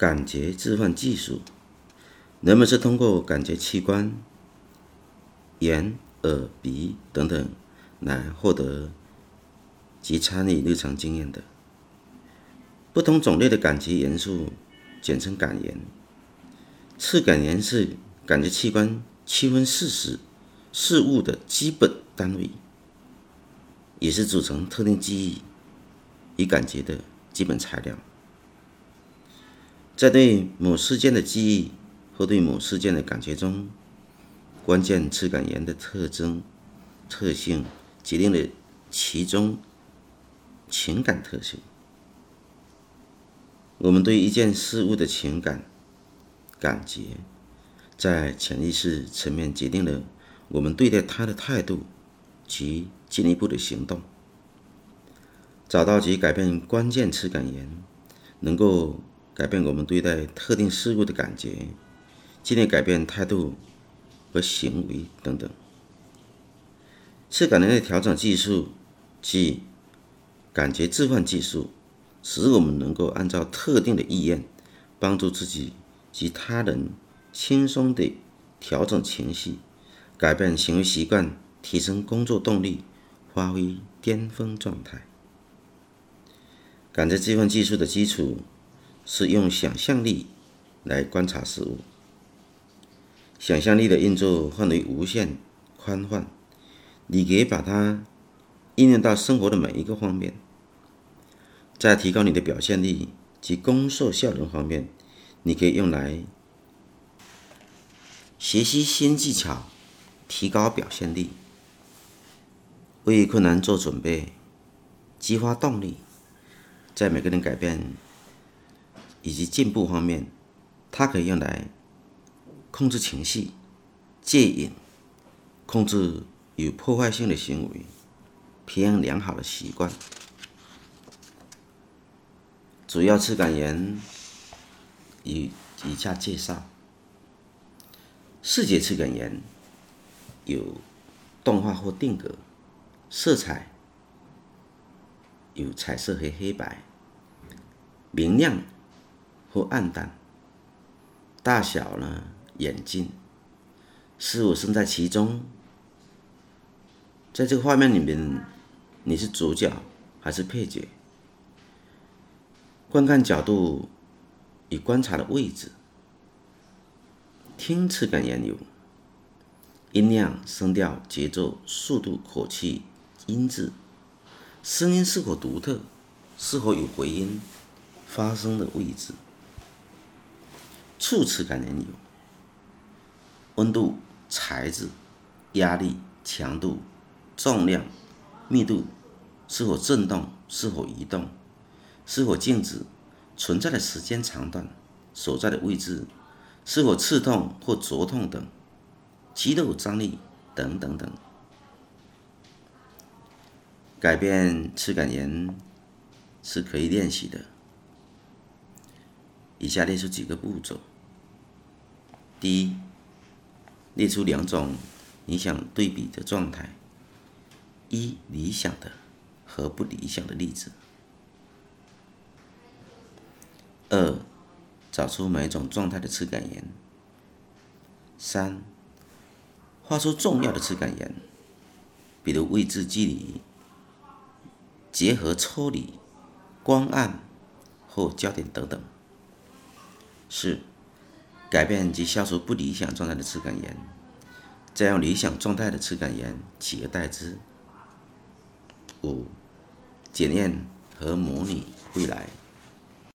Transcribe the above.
感觉置换技术，人们是通过感觉器官眼、耳、鼻等等来获得及参与日常经验的。不同种类的感觉元素简称感言。次感言是感觉器官区分事实、事物的基本单位，也是组成特定记忆与感觉的基本材料。在对某事件的记忆或对某事件的感觉中，关键词感言的特征、特性决定了其中情感特性。我们对一件事物的情感。感觉在潜意识层面决定了我们对待它的态度及进一步的行动。找到及改变关键词感言，能够改变我们对待特定事物的感觉，进而改变态度和行为等等。次感能的调整技术即感觉置换技术，使我们能够按照特定的意愿帮助自己。及他人轻松地调整情绪，改变行为习惯，提升工作动力，发挥巅峰状态。感觉置换技术的基础是用想象力来观察事物。想象力的运作范围无限宽泛，你可以把它应用到生活的每一个方面。在提高你的表现力及工作效能方面。你可以用来学习新技巧，提高表现力，为困难做准备，激发动力。在每个人改变以及进步方面，它可以用来控制情绪、戒瘾、控制有破坏性的行为、培养良好的习惯。主要次感言。以以下介绍：视觉次感言有动画或定格，色彩有彩色和黑白，明亮或暗淡，大小呢远近，事物身在其中，在这个画面里面，你是主角还是配角？观看角度。与观察的位置，听次感言有音量、声调、节奏、速度、口气、音质，声音是否独特，是否有回音，发声的位置。触次感言有温度、材质、压力、强度、重量、密度，是否震动，是否移动，是否静止。存在的时间长短、所在的位置、是否刺痛或灼痛等、肌肉张力等等等，改变次感言是可以练习的。以下列出几个步骤：第一，列出两种你想对比的状态，一理想的和不理想的例子。二，找出每种状态的次感言。三，画出重要的次感言，比如位置、距离、结合、抽离、光暗或焦点等等。四，改变及消除不理想状态的次感言，再用理想状态的次感言取而代之。五，检验和模拟未来。